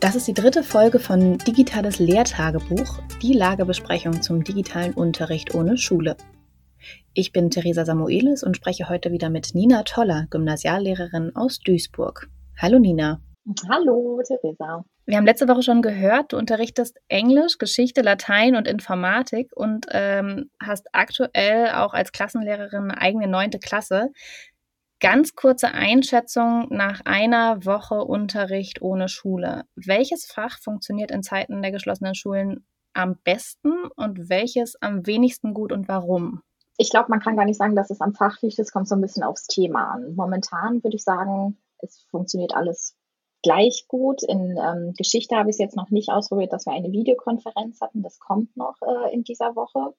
Das ist die dritte Folge von Digitales Lehrtagebuch, die Lagebesprechung zum digitalen Unterricht ohne Schule. Ich bin Theresa Samuelis und spreche heute wieder mit Nina Toller, Gymnasiallehrerin aus Duisburg. Hallo Nina. Hallo Theresa. Wir haben letzte Woche schon gehört, du unterrichtest Englisch, Geschichte, Latein und Informatik und ähm, hast aktuell auch als Klassenlehrerin eine eigene neunte Klasse. Ganz kurze Einschätzung nach einer Woche Unterricht ohne Schule. Welches Fach funktioniert in Zeiten der geschlossenen Schulen am besten und welches am wenigsten gut und warum? Ich glaube, man kann gar nicht sagen, dass es am Fach liegt. Es kommt so ein bisschen aufs Thema an. Momentan würde ich sagen, es funktioniert alles gleich gut. In ähm, Geschichte habe ich es jetzt noch nicht ausprobiert, dass wir eine Videokonferenz hatten. Das kommt noch äh, in dieser Woche.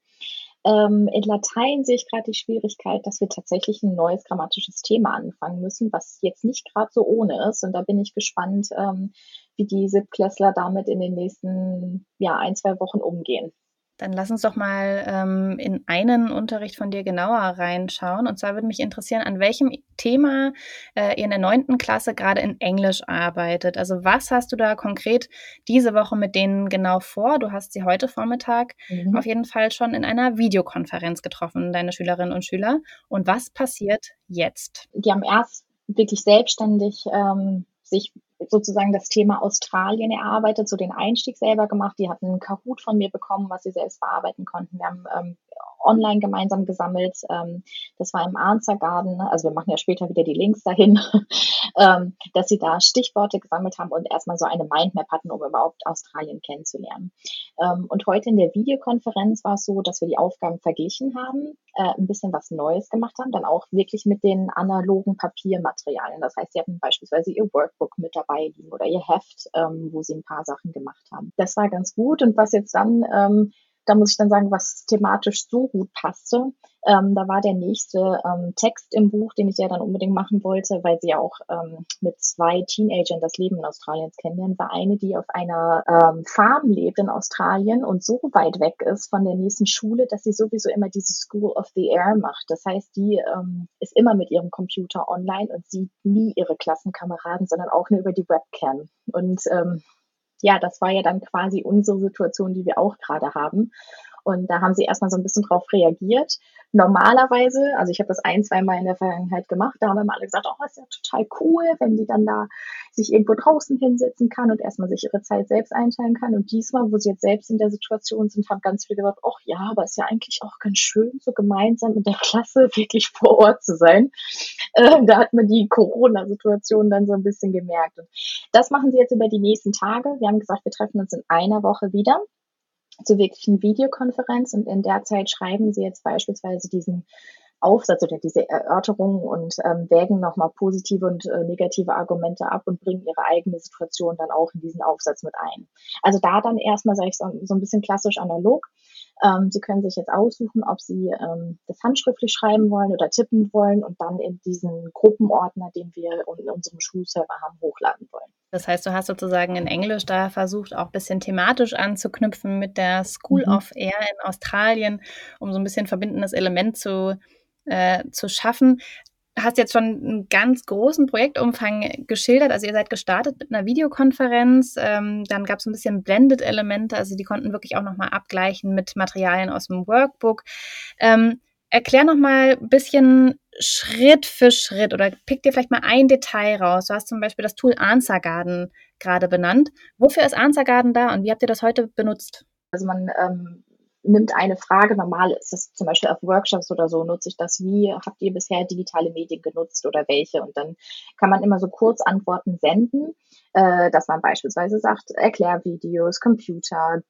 Ähm, in Latein sehe ich gerade die Schwierigkeit, dass wir tatsächlich ein neues grammatisches Thema anfangen müssen, was jetzt nicht gerade so ohne ist. Und da bin ich gespannt, ähm, wie die Siebklässler damit in den nächsten ja, ein, zwei Wochen umgehen. Dann lass uns doch mal ähm, in einen Unterricht von dir genauer reinschauen. Und zwar würde mich interessieren, an welchem Thema äh, ihr in der neunten Klasse gerade in Englisch arbeitet. Also was hast du da konkret diese Woche mit denen genau vor? Du hast sie heute Vormittag mhm. auf jeden Fall schon in einer Videokonferenz getroffen, deine Schülerinnen und Schüler. Und was passiert jetzt? Die haben erst wirklich selbstständig ähm, sich sozusagen das Thema Australien erarbeitet, so den Einstieg selber gemacht. Die hatten einen Kahoot von mir bekommen, was sie selbst bearbeiten konnten. Wir haben ähm, online gemeinsam gesammelt. Ähm, das war im ne? also wir machen ja später wieder die Links dahin, ähm, dass sie da Stichworte gesammelt haben und erstmal so eine Mindmap hatten, um überhaupt Australien kennenzulernen. Ähm, und heute in der Videokonferenz war es so, dass wir die Aufgaben verglichen haben, äh, ein bisschen was Neues gemacht haben, dann auch wirklich mit den analogen Papiermaterialien. Das heißt, sie hatten beispielsweise ihr Workbook mit dabei liegen oder ihr Heft, ähm, wo sie ein paar Sachen gemacht haben. Das war ganz gut. Und was jetzt dann ähm, da muss ich dann sagen, was thematisch so gut passte. Ähm, da war der nächste ähm, Text im Buch, den ich ja dann unbedingt machen wollte, weil sie ja auch ähm, mit zwei Teenagern das Leben in Australien kennenlernen, war eine, die auf einer ähm, Farm lebt in Australien und so weit weg ist von der nächsten Schule, dass sie sowieso immer diese School of the Air macht. Das heißt, die ähm, ist immer mit ihrem Computer online und sieht nie ihre Klassenkameraden, sondern auch nur über die Webcam. Und ähm, ja, das war ja dann quasi unsere Situation, die wir auch gerade haben. Und da haben sie erstmal so ein bisschen drauf reagiert. Normalerweise, also ich habe das ein, zwei Mal in der Vergangenheit gemacht, da haben wir alle gesagt, oh, ist ja total cool, wenn die dann da sich irgendwo draußen hinsetzen kann und erstmal sich ihre Zeit selbst einteilen kann. Und diesmal, wo sie jetzt selbst in der Situation sind, haben ganz viele gesagt, ach ja, aber ist ja eigentlich auch ganz schön, so gemeinsam mit der Klasse wirklich vor Ort zu sein. Äh, da hat man die Corona-Situation dann so ein bisschen gemerkt. Und das machen sie jetzt über die nächsten Tage. Wir haben gesagt, wir treffen uns in einer Woche wieder zur wirklichen Videokonferenz und in der Zeit schreiben Sie jetzt beispielsweise diesen Aufsatz oder diese Erörterung und ähm, wägen nochmal positive und äh, negative Argumente ab und bringen ihre eigene Situation dann auch in diesen Aufsatz mit ein. Also da dann erstmal, sage ich so, so ein bisschen klassisch analog. Ähm, Sie können sich jetzt aussuchen, ob Sie ähm, das handschriftlich schreiben wollen oder tippen wollen und dann in diesen Gruppenordner, den wir in unserem Schulserver haben, hochladen wollen. Das heißt, du hast sozusagen in Englisch da versucht, auch ein bisschen thematisch anzuknüpfen mit der School mhm. of Air in Australien, um so ein bisschen verbindendes Element zu, äh, zu schaffen. Hast jetzt schon einen ganz großen Projektumfang geschildert. Also ihr seid gestartet mit einer Videokonferenz. Ähm, dann gab es ein bisschen Blended-Elemente. Also die konnten wirklich auch nochmal abgleichen mit Materialien aus dem Workbook. Ähm, erklär nochmal ein bisschen Schritt für Schritt oder pick dir vielleicht mal ein Detail raus. Du hast zum Beispiel das Tool Answer Garden gerade benannt. Wofür ist Answer Garden da und wie habt ihr das heute benutzt? Also man ähm, nimmt eine Frage, normal ist es zum Beispiel auf Workshops oder so, nutze ich das, wie habt ihr bisher digitale Medien genutzt oder welche? Und dann kann man immer so Kurzantworten senden, äh, dass man beispielsweise sagt, Erklärvideos, Computer,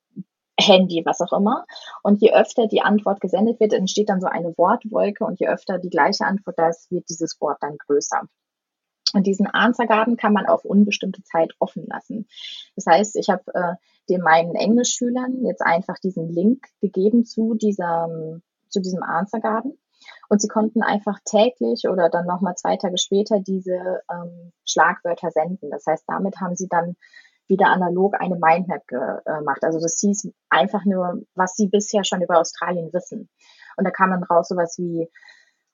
Handy, was auch immer. Und je öfter die Antwort gesendet wird, entsteht dann so eine Wortwolke und je öfter die gleiche Antwort da ist, wird dieses Wort dann größer. Und diesen Answergarten kann man auf unbestimmte Zeit offen lassen. Das heißt, ich habe äh, den meinen Englischschülern jetzt einfach diesen Link gegeben zu diesem, zu diesem Answergarten. Und sie konnten einfach täglich oder dann nochmal zwei Tage später diese ähm, Schlagwörter senden. Das heißt, damit haben sie dann wieder analog eine Mindmap gemacht. Also das hieß einfach nur, was sie bisher schon über Australien wissen. Und da kam dann raus sowas wie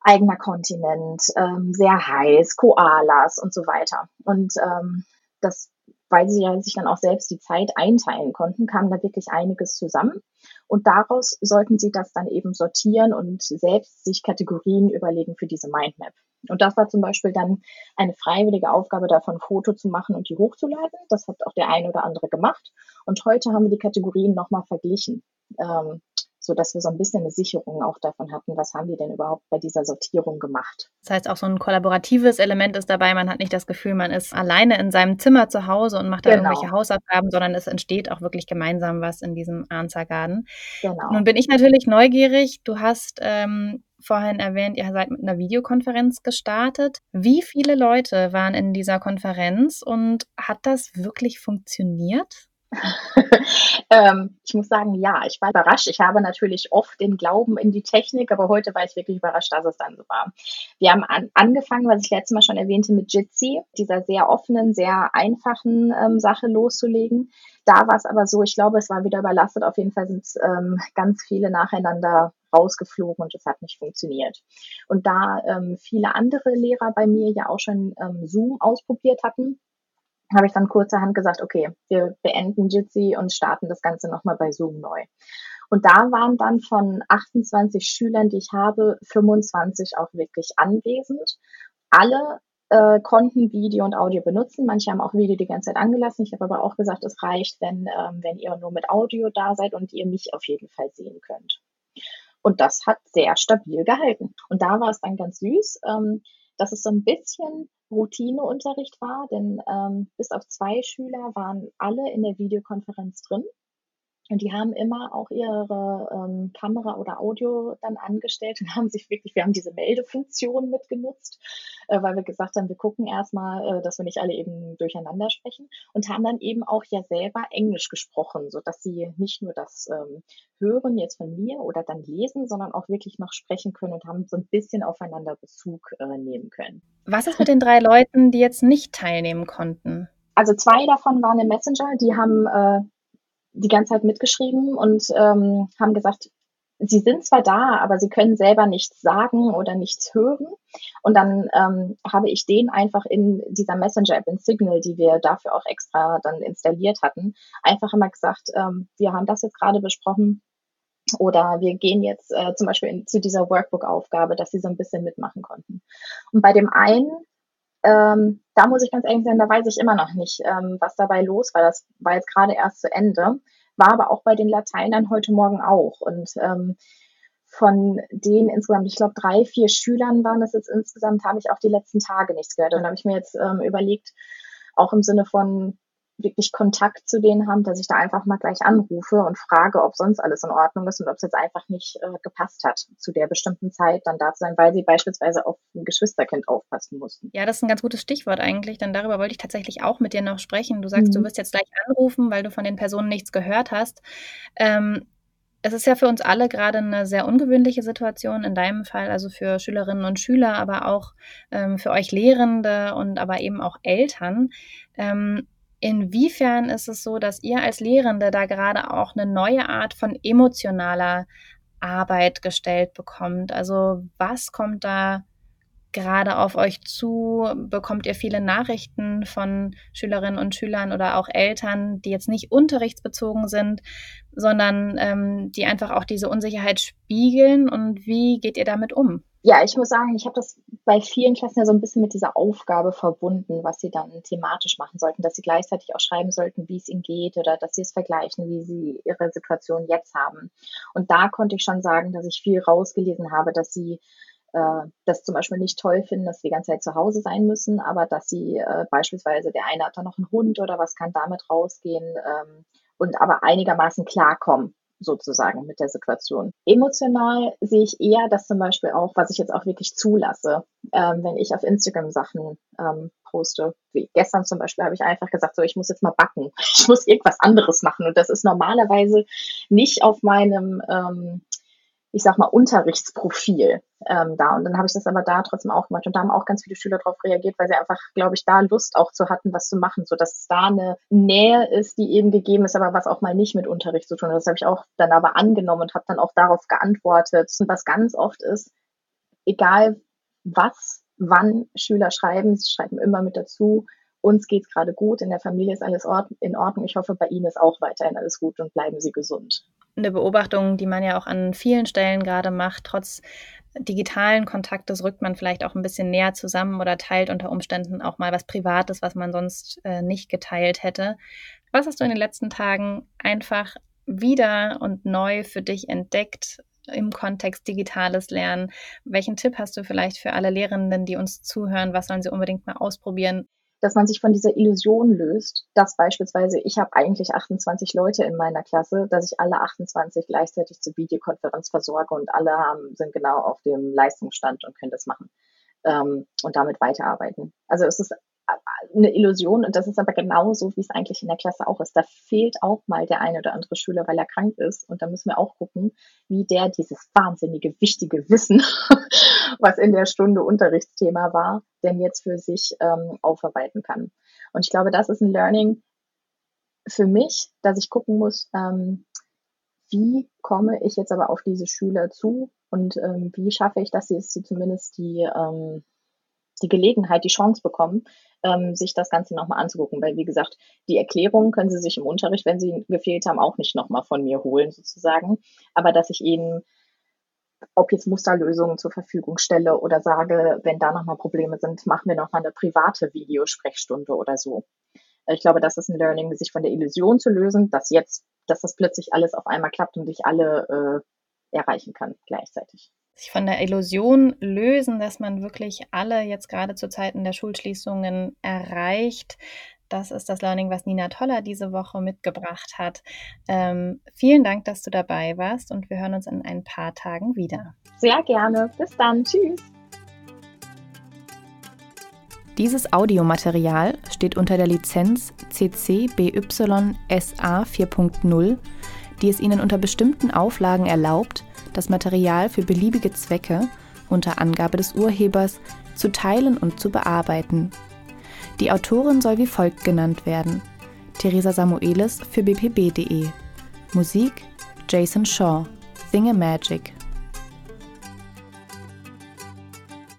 eigener Kontinent, ähm, sehr heiß, Koalas und so weiter. Und ähm, das weil sie ja sich dann auch selbst die Zeit einteilen konnten, kam da wirklich einiges zusammen. Und daraus sollten sie das dann eben sortieren und selbst sich Kategorien überlegen für diese Mindmap. Und das war zum Beispiel dann eine freiwillige Aufgabe, davon ein Foto zu machen und die hochzuladen. Das hat auch der eine oder andere gemacht. Und heute haben wir die Kategorien nochmal verglichen. Ähm, so dass wir so ein bisschen eine Sicherung auch davon hatten, was haben die denn überhaupt bei dieser Sortierung gemacht. Das heißt, auch so ein kollaboratives Element ist dabei. Man hat nicht das Gefühl, man ist alleine in seinem Zimmer zu Hause und macht da genau. irgendwelche Hausaufgaben, sondern es entsteht auch wirklich gemeinsam was in diesem Answer Garden. Genau. Nun bin ich natürlich neugierig. Du hast ähm, vorhin erwähnt, ihr seid mit einer Videokonferenz gestartet. Wie viele Leute waren in dieser Konferenz und hat das wirklich funktioniert? ähm, ich muss sagen, ja, ich war überrascht. Ich habe natürlich oft den Glauben in die Technik, aber heute war ich wirklich überrascht, dass es dann so war. Wir haben an, angefangen, was ich letztes Mal schon erwähnte, mit Jitsi, dieser sehr offenen, sehr einfachen ähm, Sache loszulegen. Da war es aber so, ich glaube, es war wieder überlastet. Auf jeden Fall sind ähm, ganz viele nacheinander rausgeflogen und es hat nicht funktioniert. Und da ähm, viele andere Lehrer bei mir ja auch schon ähm, Zoom ausprobiert hatten, habe ich dann kurzerhand gesagt, okay, wir beenden Jitsi und starten das Ganze nochmal bei Zoom neu. Und da waren dann von 28 Schülern, die ich habe, 25 auch wirklich anwesend. Alle äh, konnten Video und Audio benutzen. Manche haben auch Video die ganze Zeit angelassen. Ich habe aber auch gesagt, es reicht, wenn, ähm, wenn ihr nur mit Audio da seid und ihr mich auf jeden Fall sehen könnt. Und das hat sehr stabil gehalten. Und da war es dann ganz süß, ähm, dass es so ein bisschen Routineunterricht war, denn ähm, bis auf zwei Schüler waren alle in der Videokonferenz drin. Und die haben immer auch ihre ähm, Kamera oder Audio dann angestellt und haben sich wirklich, wir haben diese Meldefunktion mitgenutzt, äh, weil wir gesagt haben, wir gucken erstmal, äh, dass wir nicht alle eben durcheinander sprechen und haben dann eben auch ja selber Englisch gesprochen, so dass sie nicht nur das ähm, hören jetzt von mir oder dann lesen, sondern auch wirklich noch sprechen können und haben so ein bisschen aufeinander Bezug äh, nehmen können. Was ist mit den drei Leuten, die jetzt nicht teilnehmen konnten? Also zwei davon waren im Messenger, die haben äh, die ganze Zeit mitgeschrieben und ähm, haben gesagt, sie sind zwar da, aber sie können selber nichts sagen oder nichts hören. Und dann ähm, habe ich den einfach in dieser Messenger-App in Signal, die wir dafür auch extra dann installiert hatten, einfach immer gesagt, ähm, wir haben das jetzt gerade besprochen. Oder wir gehen jetzt äh, zum Beispiel in, zu dieser Workbook-Aufgabe, dass sie so ein bisschen mitmachen konnten. Und bei dem einen ähm, da muss ich ganz ehrlich sein, da weiß ich immer noch nicht, ähm, was dabei los war. Das war jetzt gerade erst zu Ende, war aber auch bei den Lateinern heute Morgen auch. Und ähm, von den insgesamt, ich glaube, drei, vier Schülern waren das jetzt insgesamt, habe ich auch die letzten Tage nichts gehört. Und dann habe ich mir jetzt ähm, überlegt, auch im Sinne von, wirklich Kontakt zu denen haben, dass ich da einfach mal gleich anrufe und frage, ob sonst alles in Ordnung ist und ob es jetzt einfach nicht äh, gepasst hat, zu der bestimmten Zeit dann da zu sein, weil sie beispielsweise auf ein Geschwisterkind aufpassen mussten. Ja, das ist ein ganz gutes Stichwort eigentlich, denn darüber wollte ich tatsächlich auch mit dir noch sprechen. Du sagst, mhm. du wirst jetzt gleich anrufen, weil du von den Personen nichts gehört hast. Ähm, es ist ja für uns alle gerade eine sehr ungewöhnliche Situation, in deinem Fall, also für Schülerinnen und Schüler, aber auch ähm, für euch Lehrende und aber eben auch Eltern. Ähm, Inwiefern ist es so, dass ihr als Lehrende da gerade auch eine neue Art von emotionaler Arbeit gestellt bekommt? Also was kommt da gerade auf euch zu? Bekommt ihr viele Nachrichten von Schülerinnen und Schülern oder auch Eltern, die jetzt nicht unterrichtsbezogen sind, sondern ähm, die einfach auch diese Unsicherheit spiegeln? Und wie geht ihr damit um? Ja, ich muss sagen, ich habe das bei vielen Klassen ja so ein bisschen mit dieser Aufgabe verbunden, was sie dann thematisch machen sollten, dass sie gleichzeitig auch schreiben sollten, wie es ihnen geht oder dass sie es vergleichen, wie sie ihre Situation jetzt haben. Und da konnte ich schon sagen, dass ich viel rausgelesen habe, dass sie äh, das zum Beispiel nicht toll finden, dass sie die ganze Zeit zu Hause sein müssen, aber dass sie äh, beispielsweise, der eine hat da noch einen Hund oder was kann damit rausgehen ähm, und aber einigermaßen klarkommen sozusagen mit der Situation. Emotional sehe ich eher das zum Beispiel auch, was ich jetzt auch wirklich zulasse, ähm, wenn ich auf Instagram Sachen ähm, poste. Wie gestern zum Beispiel habe ich einfach gesagt, so ich muss jetzt mal backen, ich muss irgendwas anderes machen und das ist normalerweise nicht auf meinem ähm, ich sag mal, Unterrichtsprofil ähm, da. Und dann habe ich das aber da trotzdem auch gemacht. Und da haben auch ganz viele Schüler darauf reagiert, weil sie einfach, glaube ich, da Lust auch zu hatten, was zu machen, so dass es da eine Nähe ist, die eben gegeben ist, aber was auch mal nicht mit Unterricht zu tun hat. Das habe ich auch dann aber angenommen und habe dann auch darauf geantwortet. Und was ganz oft ist, egal was, wann Schüler schreiben, sie schreiben immer mit dazu, uns geht es gerade gut, in der Familie ist alles in Ordnung. Ich hoffe, bei Ihnen ist auch weiterhin alles gut und bleiben Sie gesund. Eine Beobachtung, die man ja auch an vielen Stellen gerade macht, trotz digitalen Kontaktes rückt man vielleicht auch ein bisschen näher zusammen oder teilt unter Umständen auch mal was Privates, was man sonst äh, nicht geteilt hätte. Was hast du in den letzten Tagen einfach wieder und neu für dich entdeckt im Kontext digitales Lernen? Welchen Tipp hast du vielleicht für alle Lehrenden, die uns zuhören? Was sollen sie unbedingt mal ausprobieren? Dass man sich von dieser Illusion löst, dass beispielsweise ich habe eigentlich 28 Leute in meiner Klasse, dass ich alle 28 gleichzeitig zur Videokonferenz versorge und alle haben, sind genau auf dem Leistungsstand und können das machen ähm, und damit weiterarbeiten. Also es ist eine Illusion und das ist aber genauso, wie es eigentlich in der Klasse auch ist. Da fehlt auch mal der eine oder andere Schüler, weil er krank ist und da müssen wir auch gucken, wie der dieses wahnsinnige, wichtige Wissen, was in der Stunde Unterrichtsthema war, denn jetzt für sich ähm, aufarbeiten kann. Und ich glaube, das ist ein Learning für mich, dass ich gucken muss, ähm, wie komme ich jetzt aber auf diese Schüler zu und ähm, wie schaffe ich, dass sie, sie zumindest die ähm, die Gelegenheit, die Chance bekommen, ähm, sich das Ganze nochmal anzugucken. Weil, wie gesagt, die Erklärungen können sie sich im Unterricht, wenn sie gefehlt haben, auch nicht nochmal von mir holen, sozusagen. Aber dass ich ihnen, ob jetzt Musterlösungen zur Verfügung stelle oder sage, wenn da nochmal Probleme sind, machen wir nochmal eine private Videosprechstunde oder so. Ich glaube, das ist ein Learning, sich von der Illusion zu lösen, dass jetzt, dass das plötzlich alles auf einmal klappt und ich alle äh, erreichen kann gleichzeitig sich von der Illusion lösen, dass man wirklich alle jetzt gerade zu Zeiten der Schulschließungen erreicht. Das ist das Learning, was Nina Toller diese Woche mitgebracht hat. Ähm, vielen Dank, dass du dabei warst und wir hören uns in ein paar Tagen wieder. Sehr gerne. Bis dann. Tschüss. Dieses Audiomaterial steht unter der Lizenz CC BY SA 4.0, die es Ihnen unter bestimmten Auflagen erlaubt, das Material für beliebige Zwecke unter Angabe des Urhebers zu teilen und zu bearbeiten. Die Autorin soll wie folgt genannt werden: Theresa Samuelis für bpb.de. Musik Jason Shaw. Thingamagik